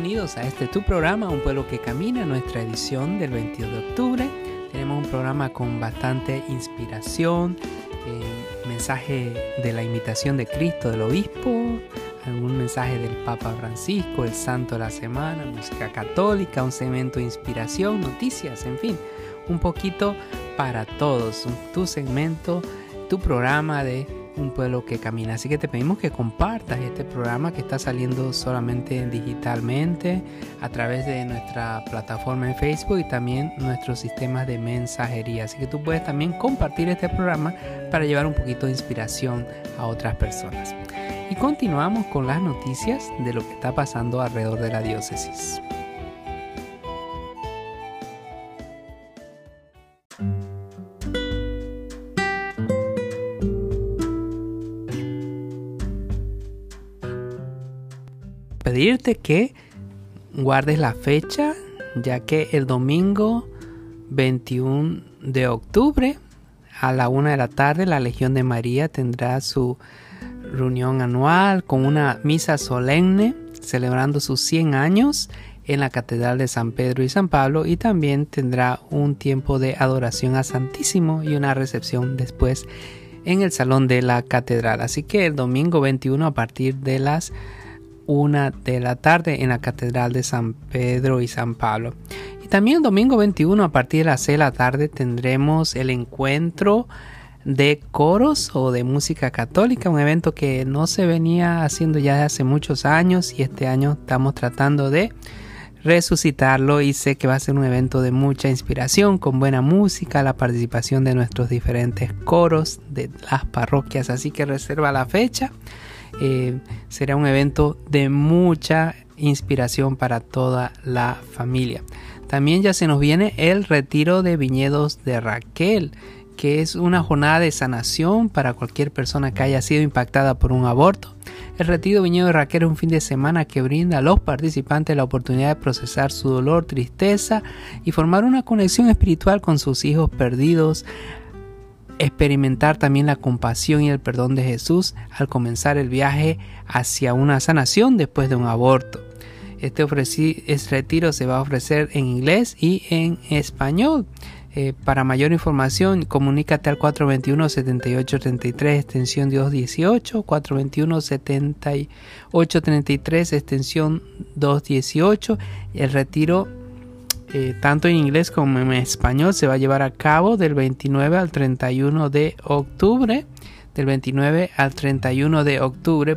Bienvenidos a este tu programa, Un pueblo que camina, nuestra edición del 22 de octubre. Tenemos un programa con bastante inspiración, eh, mensaje de la imitación de Cristo del obispo, algún mensaje del Papa Francisco, el Santo de la Semana, música católica, un segmento de inspiración, noticias, en fin, un poquito para todos, tu segmento, tu programa de un pueblo que camina. Así que te pedimos que compartas este programa que está saliendo solamente digitalmente a través de nuestra plataforma en Facebook y también nuestros sistemas de mensajería. Así que tú puedes también compartir este programa para llevar un poquito de inspiración a otras personas. Y continuamos con las noticias de lo que está pasando alrededor de la diócesis. Pedirte que guardes la fecha, ya que el domingo 21 de octubre a la una de la tarde la Legión de María tendrá su reunión anual con una misa solemne celebrando sus 100 años en la Catedral de San Pedro y San Pablo y también tendrá un tiempo de adoración a Santísimo y una recepción después en el salón de la catedral. Así que el domingo 21 a partir de las una de la tarde en la Catedral de San Pedro y San Pablo. Y también el domingo 21 a partir de las 6 de la tarde tendremos el encuentro de coros o de música católica, un evento que no se venía haciendo ya hace muchos años y este año estamos tratando de resucitarlo y sé que va a ser un evento de mucha inspiración, con buena música, la participación de nuestros diferentes coros de las parroquias, así que reserva la fecha eh, será un evento de mucha inspiración para toda la familia. También ya se nos viene el retiro de viñedos de Raquel, que es una jornada de sanación para cualquier persona que haya sido impactada por un aborto. El retiro de viñedos de Raquel es un fin de semana que brinda a los participantes la oportunidad de procesar su dolor, tristeza y formar una conexión espiritual con sus hijos perdidos experimentar también la compasión y el perdón de Jesús al comenzar el viaje hacia una sanación después de un aborto. Este, este retiro se va a ofrecer en inglés y en español. Eh, para mayor información, comunícate al 421-7833, extensión 218, 421-7833, extensión 218. El retiro eh, tanto en inglés como en español, se va a llevar a cabo del 29 al 31 de octubre. Del 29 al 31 de octubre.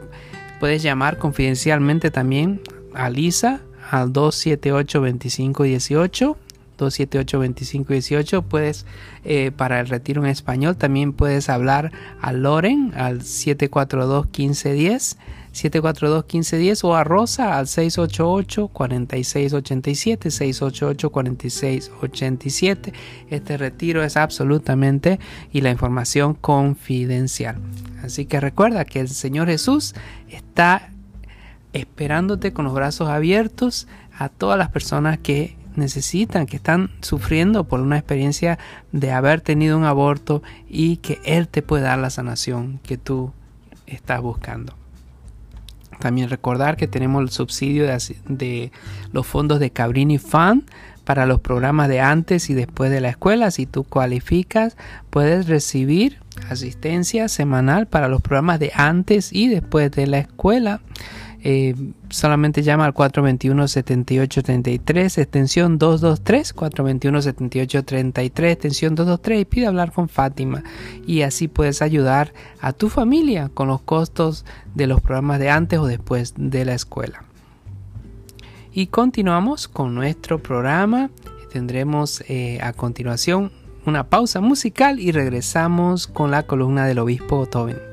Puedes llamar confidencialmente también a Lisa al 278 2518 278 2518 puedes eh, para el retiro en español también puedes hablar a Loren al 742 1510 742-1510 o a Rosa al 688-4687, 688-4687. Este retiro es absolutamente y la información confidencial. Así que recuerda que el Señor Jesús está esperándote con los brazos abiertos a todas las personas que necesitan, que están sufriendo por una experiencia de haber tenido un aborto y que Él te puede dar la sanación que tú estás buscando. También recordar que tenemos el subsidio de, los fondos de Cabrini Fund para los programas de antes y después de la escuela. Si tú cualificas, puedes recibir asistencia semanal para los programas de antes y después de la escuela. Eh, solamente llama al 421-7833, extensión 223, 421-7833, extensión 223 y pide hablar con Fátima. Y así puedes ayudar a tu familia con los costos de los programas de antes o después de la escuela. Y continuamos con nuestro programa. Tendremos eh, a continuación una pausa musical y regresamos con la columna del obispo Tobin.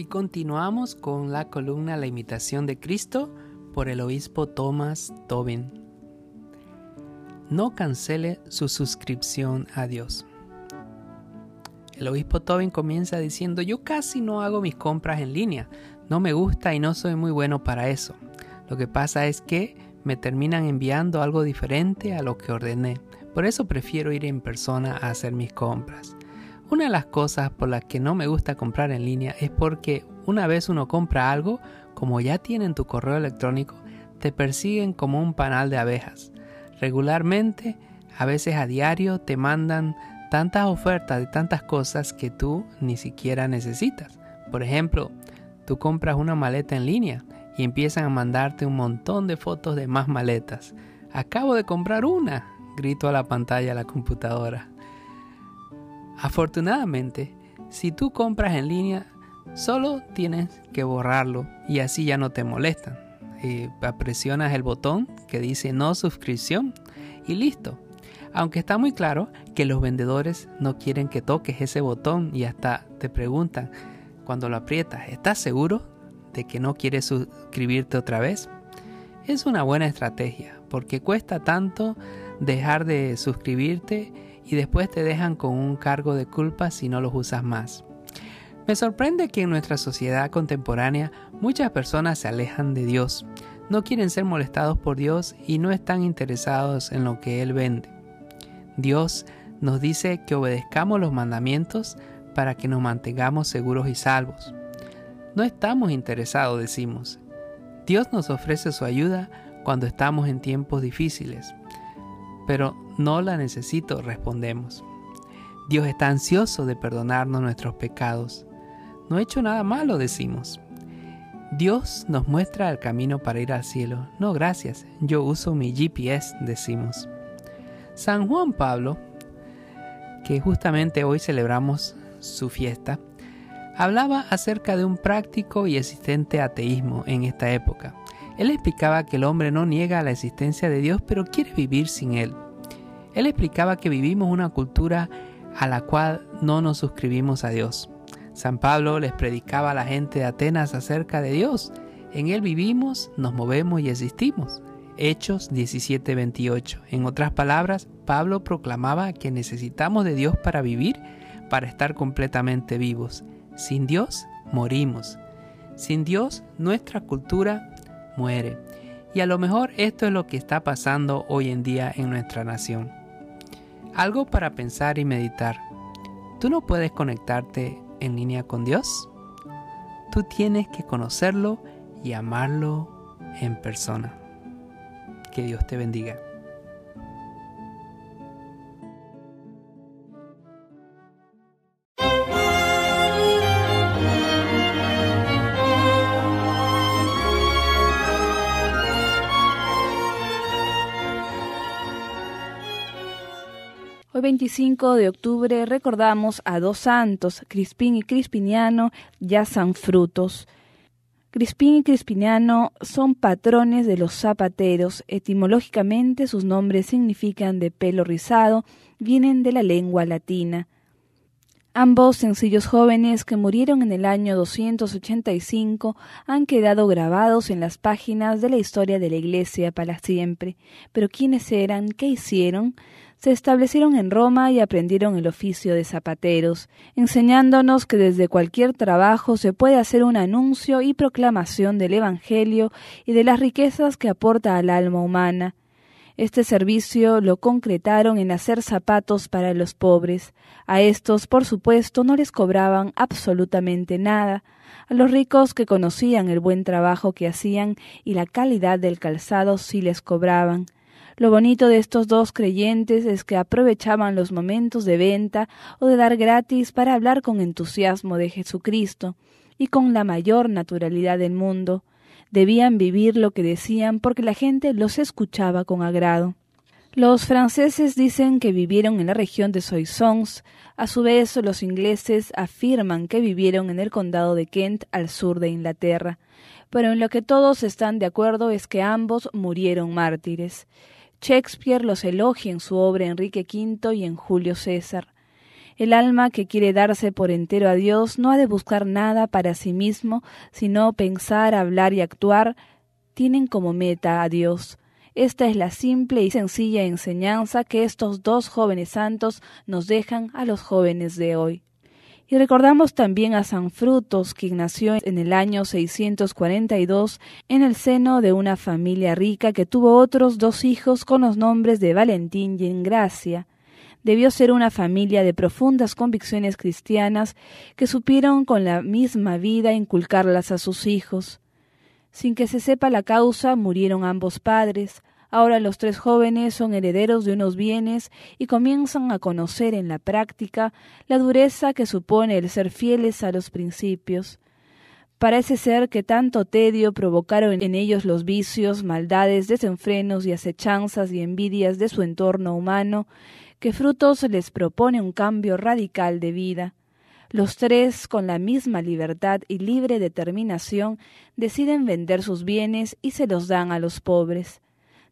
Y continuamos con la columna La imitación de Cristo por el obispo Thomas Tobin. No cancele su suscripción a Dios. El obispo Tobin comienza diciendo, yo casi no hago mis compras en línea, no me gusta y no soy muy bueno para eso. Lo que pasa es que me terminan enviando algo diferente a lo que ordené. Por eso prefiero ir en persona a hacer mis compras. Una de las cosas por las que no me gusta comprar en línea es porque una vez uno compra algo, como ya tienen tu correo electrónico, te persiguen como un panal de abejas. Regularmente, a veces a diario, te mandan tantas ofertas de tantas cosas que tú ni siquiera necesitas. Por ejemplo, tú compras una maleta en línea y empiezan a mandarte un montón de fotos de más maletas. Acabo de comprar una, grito a la pantalla de la computadora. Afortunadamente, si tú compras en línea, solo tienes que borrarlo y así ya no te molestan. Eh, presionas el botón que dice no suscripción y listo. Aunque está muy claro que los vendedores no quieren que toques ese botón y hasta te preguntan cuando lo aprietas, ¿estás seguro de que no quieres suscribirte otra vez? Es una buena estrategia porque cuesta tanto dejar de suscribirte y después te dejan con un cargo de culpa si no los usas más. Me sorprende que en nuestra sociedad contemporánea muchas personas se alejan de Dios, no quieren ser molestados por Dios y no están interesados en lo que Él vende. Dios nos dice que obedezcamos los mandamientos para que nos mantengamos seguros y salvos. No estamos interesados, decimos. Dios nos ofrece su ayuda cuando estamos en tiempos difíciles pero no la necesito, respondemos. Dios está ansioso de perdonarnos nuestros pecados. No he hecho nada malo, decimos. Dios nos muestra el camino para ir al cielo. No, gracias, yo uso mi GPS, decimos. San Juan Pablo, que justamente hoy celebramos su fiesta, hablaba acerca de un práctico y existente ateísmo en esta época. Él explicaba que el hombre no niega la existencia de Dios, pero quiere vivir sin Él. Él explicaba que vivimos una cultura a la cual no nos suscribimos a Dios. San Pablo les predicaba a la gente de Atenas acerca de Dios. En Él vivimos, nos movemos y existimos. Hechos 17:28. En otras palabras, Pablo proclamaba que necesitamos de Dios para vivir, para estar completamente vivos. Sin Dios, morimos. Sin Dios, nuestra cultura muere. Y a lo mejor esto es lo que está pasando hoy en día en nuestra nación. Algo para pensar y meditar. Tú no puedes conectarte en línea con Dios. Tú tienes que conocerlo y amarlo en persona. Que Dios te bendiga. 25 de octubre recordamos a dos santos, Crispín y Crispiniano, ya san frutos. Crispín y Crispiniano son patrones de los zapateros. Etimológicamente sus nombres significan de pelo rizado, vienen de la lengua latina. Ambos sencillos jóvenes que murieron en el año 285 han quedado grabados en las páginas de la historia de la Iglesia para siempre. Pero ¿quiénes eran? ¿Qué hicieron? Se establecieron en Roma y aprendieron el oficio de zapateros, enseñándonos que desde cualquier trabajo se puede hacer un anuncio y proclamación del Evangelio y de las riquezas que aporta al alma humana. Este servicio lo concretaron en hacer zapatos para los pobres. A estos, por supuesto, no les cobraban absolutamente nada. A los ricos que conocían el buen trabajo que hacían y la calidad del calzado sí les cobraban. Lo bonito de estos dos creyentes es que aprovechaban los momentos de venta o de dar gratis para hablar con entusiasmo de Jesucristo y con la mayor naturalidad del mundo debían vivir lo que decían porque la gente los escuchaba con agrado. Los franceses dicen que vivieron en la región de Soissons, a su vez los ingleses afirman que vivieron en el condado de Kent al sur de Inglaterra, pero en lo que todos están de acuerdo es que ambos murieron mártires. Shakespeare los elogia en su obra Enrique V y en Julio César. El alma que quiere darse por entero a Dios no ha de buscar nada para sí mismo, sino pensar, hablar y actuar tienen como meta a Dios. Esta es la simple y sencilla enseñanza que estos dos jóvenes santos nos dejan a los jóvenes de hoy. Y recordamos también a San Frutos, quien nació en el año 642 en el seno de una familia rica que tuvo otros dos hijos con los nombres de Valentín y Engracia debió ser una familia de profundas convicciones cristianas que supieron con la misma vida inculcarlas a sus hijos. Sin que se sepa la causa, murieron ambos padres. Ahora los tres jóvenes son herederos de unos bienes y comienzan a conocer en la práctica la dureza que supone el ser fieles a los principios. Parece ser que tanto tedio provocaron en ellos los vicios, maldades, desenfrenos y acechanzas y envidias de su entorno humano, que Frutos les propone un cambio radical de vida. Los tres, con la misma libertad y libre determinación, deciden vender sus bienes y se los dan a los pobres.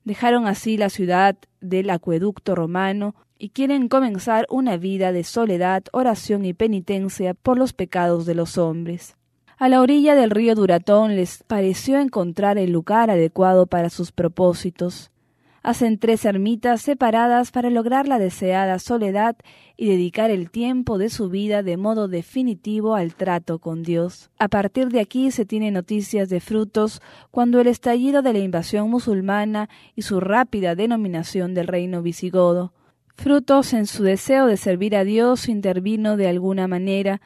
Dejaron así la ciudad del acueducto romano y quieren comenzar una vida de soledad, oración y penitencia por los pecados de los hombres. A la orilla del río Duratón les pareció encontrar el lugar adecuado para sus propósitos hacen tres ermitas separadas para lograr la deseada soledad y dedicar el tiempo de su vida de modo definitivo al trato con Dios. A partir de aquí se tiene noticias de frutos cuando el estallido de la invasión musulmana y su rápida denominación del reino visigodo. Frutos en su deseo de servir a Dios intervino de alguna manera,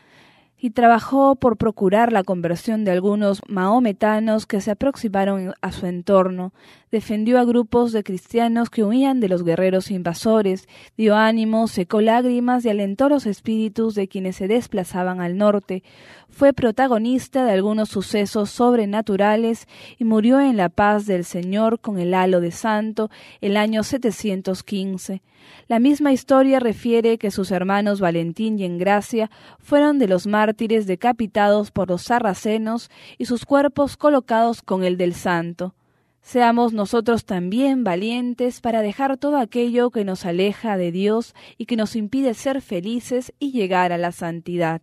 y trabajó por procurar la conversión de algunos mahometanos que se aproximaron a su entorno, defendió a grupos de cristianos que huían de los guerreros invasores, dio ánimo, secó lágrimas y alentó los espíritus de quienes se desplazaban al norte, fue protagonista de algunos sucesos sobrenaturales y murió en la paz del Señor con el halo de santo el año 715. La misma historia refiere que sus hermanos Valentín y Engracia fueron de los mártires decapitados por los sarracenos y sus cuerpos colocados con el del santo. Seamos nosotros también valientes para dejar todo aquello que nos aleja de Dios y que nos impide ser felices y llegar a la santidad.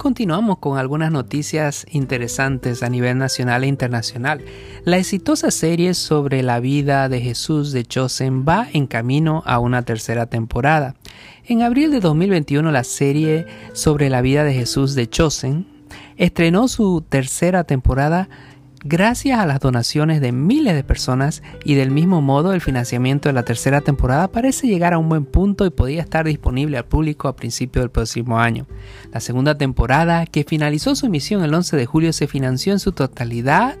Continuamos con algunas noticias interesantes a nivel nacional e internacional. La exitosa serie sobre la vida de Jesús de Chosen va en camino a una tercera temporada. En abril de 2021 la serie sobre la vida de Jesús de Chosen estrenó su tercera temporada Gracias a las donaciones de miles de personas y del mismo modo el financiamiento de la tercera temporada parece llegar a un buen punto y podría estar disponible al público a principios del próximo año. La segunda temporada, que finalizó su emisión el 11 de julio, se financió en su totalidad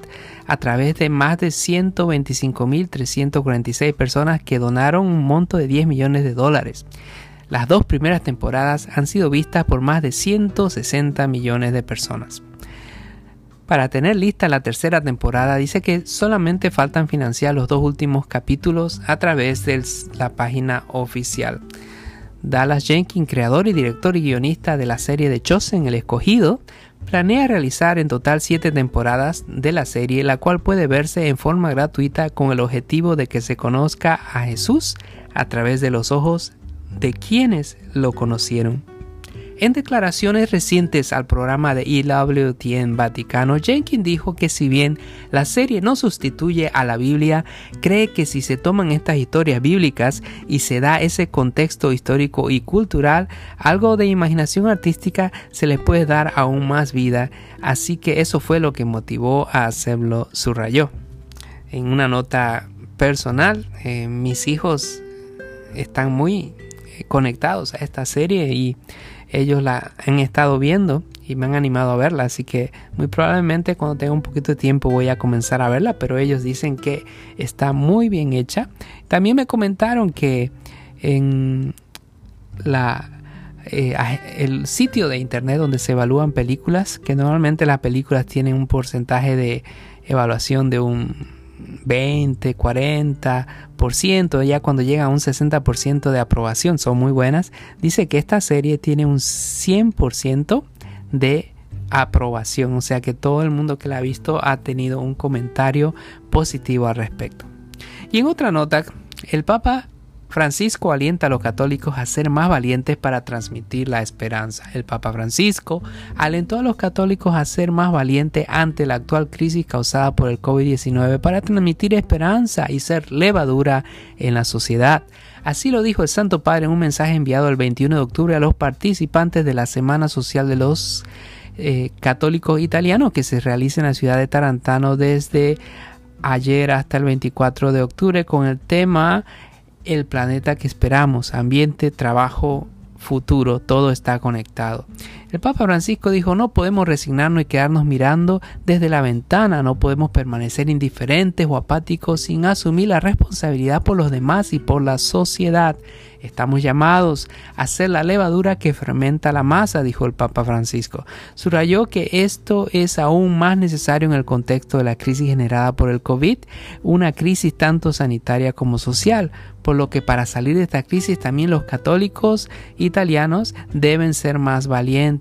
a través de más de 125.346 personas que donaron un monto de 10 millones de dólares. Las dos primeras temporadas han sido vistas por más de 160 millones de personas. Para tener lista la tercera temporada, dice que solamente faltan financiar los dos últimos capítulos a través de la página oficial. Dallas Jenkins, creador y director y guionista de la serie de Chosen, El Escogido, planea realizar en total siete temporadas de la serie, la cual puede verse en forma gratuita con el objetivo de que se conozca a Jesús a través de los ojos de quienes lo conocieron. En declaraciones recientes al programa de EWTN Vaticano, Jenkins dijo que si bien la serie no sustituye a la Biblia, cree que si se toman estas historias bíblicas y se da ese contexto histórico y cultural, algo de imaginación artística se le puede dar aún más vida, así que eso fue lo que motivó a hacerlo, subrayó. En una nota personal, eh, mis hijos están muy conectados a esta serie y ellos la han estado viendo y me han animado a verla, así que muy probablemente cuando tenga un poquito de tiempo voy a comenzar a verla, pero ellos dicen que está muy bien hecha. También me comentaron que en la eh, el sitio de internet donde se evalúan películas, que normalmente las películas tienen un porcentaje de evaluación de un 20, 40%, ya cuando llega a un 60% de aprobación, son muy buenas. Dice que esta serie tiene un 100% de aprobación, o sea que todo el mundo que la ha visto ha tenido un comentario positivo al respecto. Y en otra nota, el Papa Francisco alienta a los católicos a ser más valientes para transmitir la esperanza. El Papa Francisco alentó a los católicos a ser más valientes ante la actual crisis causada por el COVID-19 para transmitir esperanza y ser levadura en la sociedad. Así lo dijo el Santo Padre en un mensaje enviado el 21 de octubre a los participantes de la Semana Social de los eh, Católicos Italianos que se realiza en la ciudad de Tarantano desde ayer hasta el 24 de octubre con el tema el planeta que esperamos, ambiente, trabajo, futuro, todo está conectado. El Papa Francisco dijo, no podemos resignarnos y quedarnos mirando desde la ventana, no podemos permanecer indiferentes o apáticos sin asumir la responsabilidad por los demás y por la sociedad. Estamos llamados a ser la levadura que fermenta la masa, dijo el Papa Francisco. Subrayó que esto es aún más necesario en el contexto de la crisis generada por el COVID, una crisis tanto sanitaria como social, por lo que para salir de esta crisis también los católicos italianos deben ser más valientes.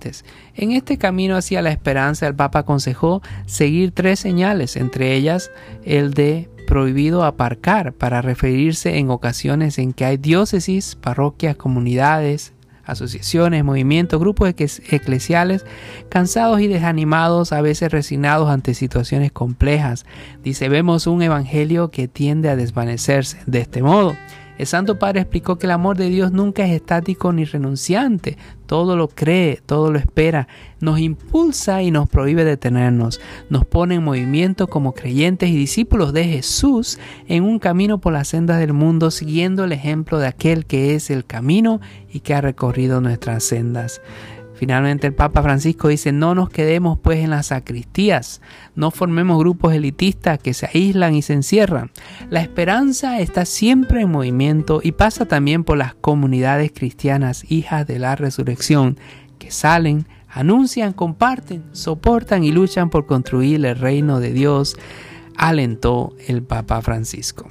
En este camino hacia la esperanza el Papa aconsejó seguir tres señales, entre ellas el de prohibido aparcar para referirse en ocasiones en que hay diócesis, parroquias, comunidades, asociaciones, movimientos, grupos eclesiales, cansados y desanimados, a veces resignados ante situaciones complejas. Dice, vemos un evangelio que tiende a desvanecerse. De este modo, el Santo Padre explicó que el amor de Dios nunca es estático ni renunciante, todo lo cree, todo lo espera, nos impulsa y nos prohíbe detenernos, nos pone en movimiento como creyentes y discípulos de Jesús en un camino por las sendas del mundo siguiendo el ejemplo de aquel que es el camino y que ha recorrido nuestras sendas. Finalmente el Papa Francisco dice, no nos quedemos pues en las sacristías, no formemos grupos elitistas que se aíslan y se encierran. La esperanza está siempre en movimiento y pasa también por las comunidades cristianas hijas de la resurrección, que salen, anuncian, comparten, soportan y luchan por construir el reino de Dios, alentó el Papa Francisco.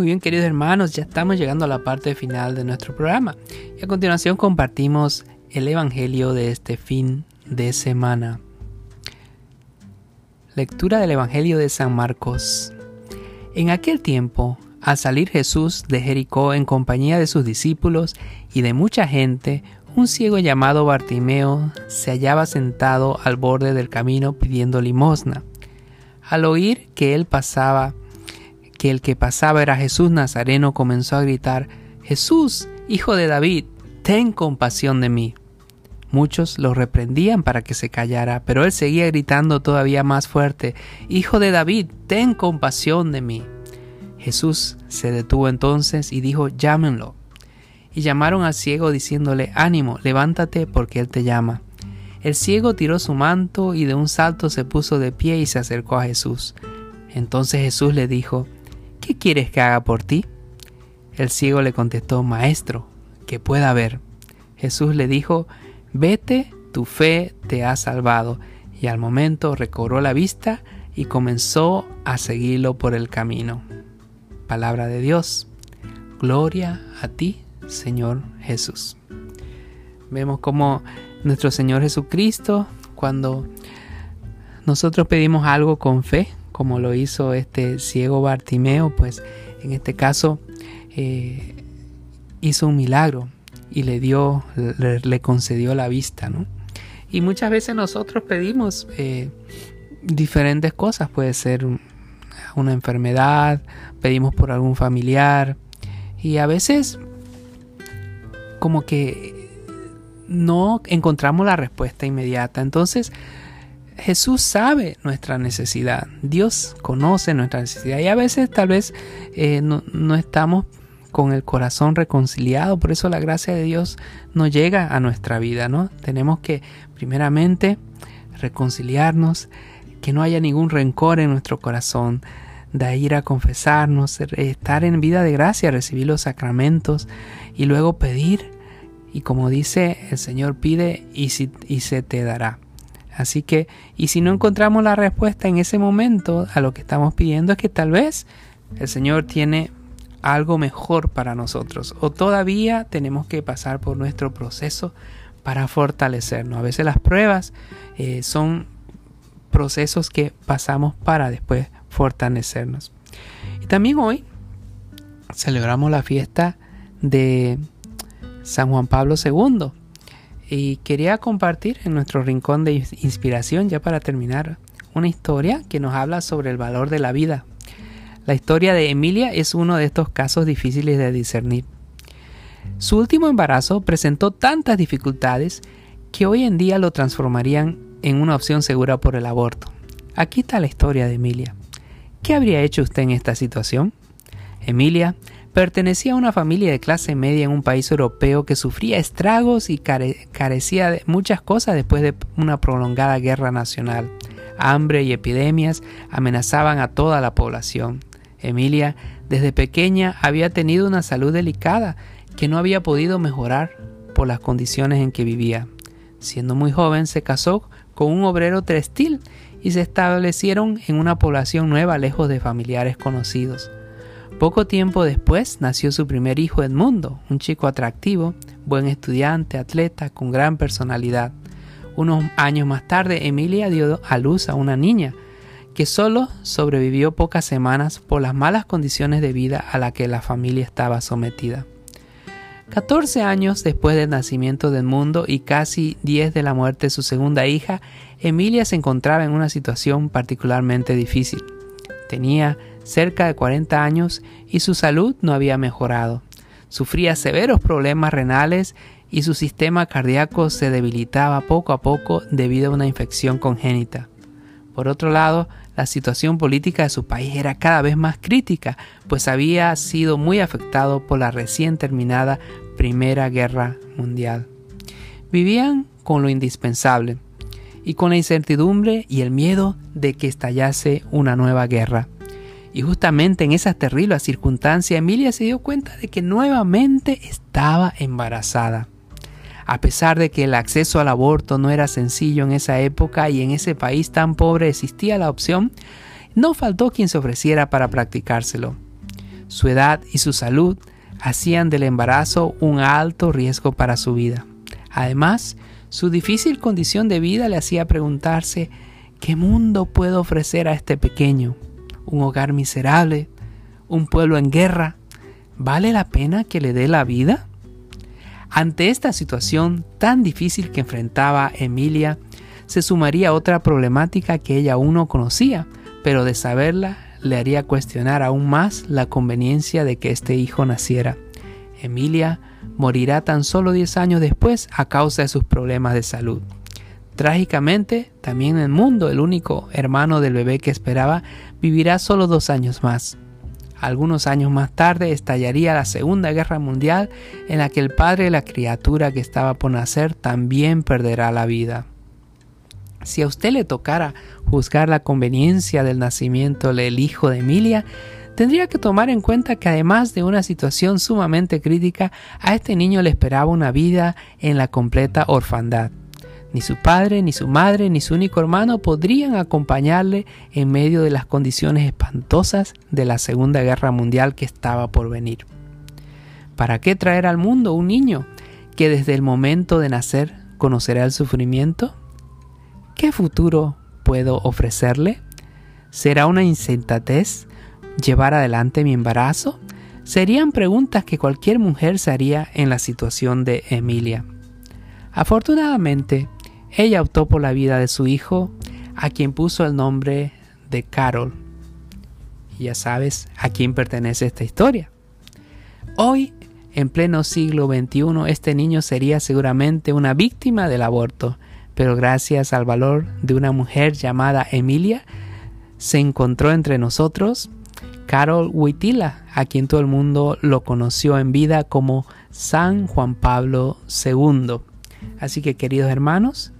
Muy bien, queridos hermanos, ya estamos llegando a la parte final de nuestro programa. Y a continuación compartimos el Evangelio de este fin de semana. Lectura del Evangelio de San Marcos. En aquel tiempo, al salir Jesús de Jericó en compañía de sus discípulos y de mucha gente, un ciego llamado Bartimeo se hallaba sentado al borde del camino pidiendo limosna. Al oír que él pasaba, que el que pasaba era Jesús Nazareno, comenzó a gritar, Jesús, hijo de David, ten compasión de mí. Muchos lo reprendían para que se callara, pero él seguía gritando todavía más fuerte, Hijo de David, ten compasión de mí. Jesús se detuvo entonces y dijo, llámenlo. Y llamaron al ciego diciéndole, ánimo, levántate porque él te llama. El ciego tiró su manto y de un salto se puso de pie y se acercó a Jesús. Entonces Jesús le dijo, ¿qué quieres que haga por ti? El ciego le contestó, Maestro, que pueda ver. Jesús le dijo, Vete, tu fe te ha salvado. Y al momento recobró la vista y comenzó a seguirlo por el camino. Palabra de Dios. Gloria a ti, Señor Jesús. Vemos como nuestro Señor Jesucristo, cuando nosotros pedimos algo con fe, como lo hizo este ciego Bartimeo, pues en este caso eh, hizo un milagro y le dio, le, concedió la vista, ¿no? Y muchas veces nosotros pedimos eh, diferentes cosas, puede ser una enfermedad, pedimos por algún familiar y a veces como que no encontramos la respuesta inmediata. Entonces, Jesús sabe nuestra necesidad, Dios conoce nuestra necesidad. Y a veces tal vez eh, no, no, estamos con el corazón reconciliado, por eso la gracia de Dios no llega a nuestra vida, ¿no? Tenemos que primeramente reconciliarnos, que no haya ningún rencor en nuestro corazón, de ir a confesarnos, estar en vida de gracia, recibir los sacramentos y luego pedir. Y como dice, el Señor pide y, si, y se te dará. Así que, y si no encontramos la respuesta en ese momento a lo que estamos pidiendo, es que tal vez el Señor tiene algo mejor para nosotros o todavía tenemos que pasar por nuestro proceso para fortalecernos. A veces las pruebas eh, son procesos que pasamos para después fortalecernos. Y también hoy celebramos la fiesta de San Juan Pablo II. Y quería compartir en nuestro rincón de inspiración, ya para terminar, una historia que nos habla sobre el valor de la vida. La historia de Emilia es uno de estos casos difíciles de discernir. Su último embarazo presentó tantas dificultades que hoy en día lo transformarían en una opción segura por el aborto. Aquí está la historia de Emilia. ¿Qué habría hecho usted en esta situación? Emilia pertenecía a una familia de clase media en un país europeo que sufría estragos y carecía de muchas cosas después de una prolongada guerra nacional. Hambre y epidemias amenazaban a toda la población. Emilia, desde pequeña, había tenido una salud delicada que no había podido mejorar por las condiciones en que vivía. Siendo muy joven, se casó con un obrero textil y se establecieron en una población nueva lejos de familiares conocidos. Poco tiempo después nació su primer hijo Edmundo, un chico atractivo, buen estudiante, atleta, con gran personalidad. Unos años más tarde, Emilia dio a luz a una niña, que solo sobrevivió pocas semanas por las malas condiciones de vida a las que la familia estaba sometida. 14 años después del nacimiento del mundo y casi 10 de la muerte de su segunda hija, Emilia se encontraba en una situación particularmente difícil. Tenía cerca de 40 años y su salud no había mejorado. Sufría severos problemas renales y su sistema cardíaco se debilitaba poco a poco debido a una infección congénita. Por otro lado, la situación política de su país era cada vez más crítica, pues había sido muy afectado por la recién terminada Primera Guerra Mundial. Vivían con lo indispensable y con la incertidumbre y el miedo de que estallase una nueva guerra. Y justamente en esa terrible circunstancia Emilia se dio cuenta de que nuevamente estaba embarazada. A pesar de que el acceso al aborto no era sencillo en esa época y en ese país tan pobre existía la opción, no faltó quien se ofreciera para practicárselo. Su edad y su salud hacían del embarazo un alto riesgo para su vida. Además, su difícil condición de vida le hacía preguntarse, ¿qué mundo puedo ofrecer a este pequeño? ¿Un hogar miserable? ¿Un pueblo en guerra? ¿Vale la pena que le dé la vida? Ante esta situación tan difícil que enfrentaba Emilia, se sumaría otra problemática que ella aún no conocía, pero de saberla le haría cuestionar aún más la conveniencia de que este hijo naciera. Emilia morirá tan solo 10 años después a causa de sus problemas de salud. Trágicamente, también en el mundo, el único hermano del bebé que esperaba vivirá solo dos años más. Algunos años más tarde estallaría la Segunda Guerra Mundial en la que el padre de la criatura que estaba por nacer también perderá la vida. Si a usted le tocara juzgar la conveniencia del nacimiento del hijo de Emilia, tendría que tomar en cuenta que además de una situación sumamente crítica, a este niño le esperaba una vida en la completa orfandad. Ni su padre, ni su madre, ni su único hermano podrían acompañarle en medio de las condiciones espantosas de la Segunda Guerra Mundial que estaba por venir. ¿Para qué traer al mundo un niño que desde el momento de nacer conocerá el sufrimiento? ¿Qué futuro puedo ofrecerle? ¿Será una insensatez llevar adelante mi embarazo? Serían preguntas que cualquier mujer se haría en la situación de Emilia. Afortunadamente, ella optó por la vida de su hijo, a quien puso el nombre de Carol. Y ya sabes a quién pertenece esta historia. Hoy, en pleno siglo XXI, este niño sería seguramente una víctima del aborto, pero gracias al valor de una mujer llamada Emilia, se encontró entre nosotros Carol Huitila, a quien todo el mundo lo conoció en vida como San Juan Pablo II. Así que queridos hermanos,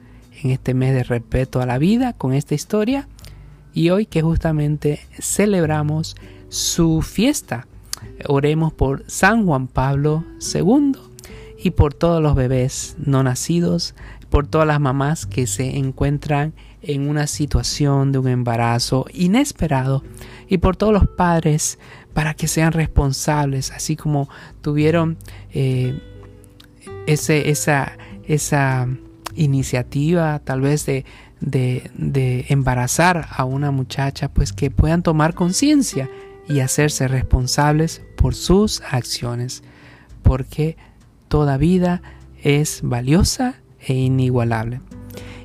en este mes de respeto a la vida con esta historia y hoy que justamente celebramos su fiesta. Oremos por San Juan Pablo II y por todos los bebés no nacidos, por todas las mamás que se encuentran en una situación de un embarazo inesperado y por todos los padres para que sean responsables, así como tuvieron eh, ese, esa, esa iniciativa tal vez de, de, de embarazar a una muchacha, pues que puedan tomar conciencia y hacerse responsables por sus acciones, porque toda vida es valiosa e inigualable.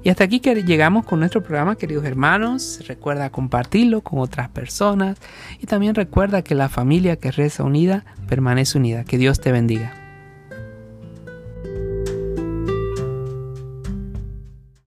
Y hasta aquí que llegamos con nuestro programa, queridos hermanos. Recuerda compartirlo con otras personas y también recuerda que la familia que reza unida permanece unida. Que Dios te bendiga.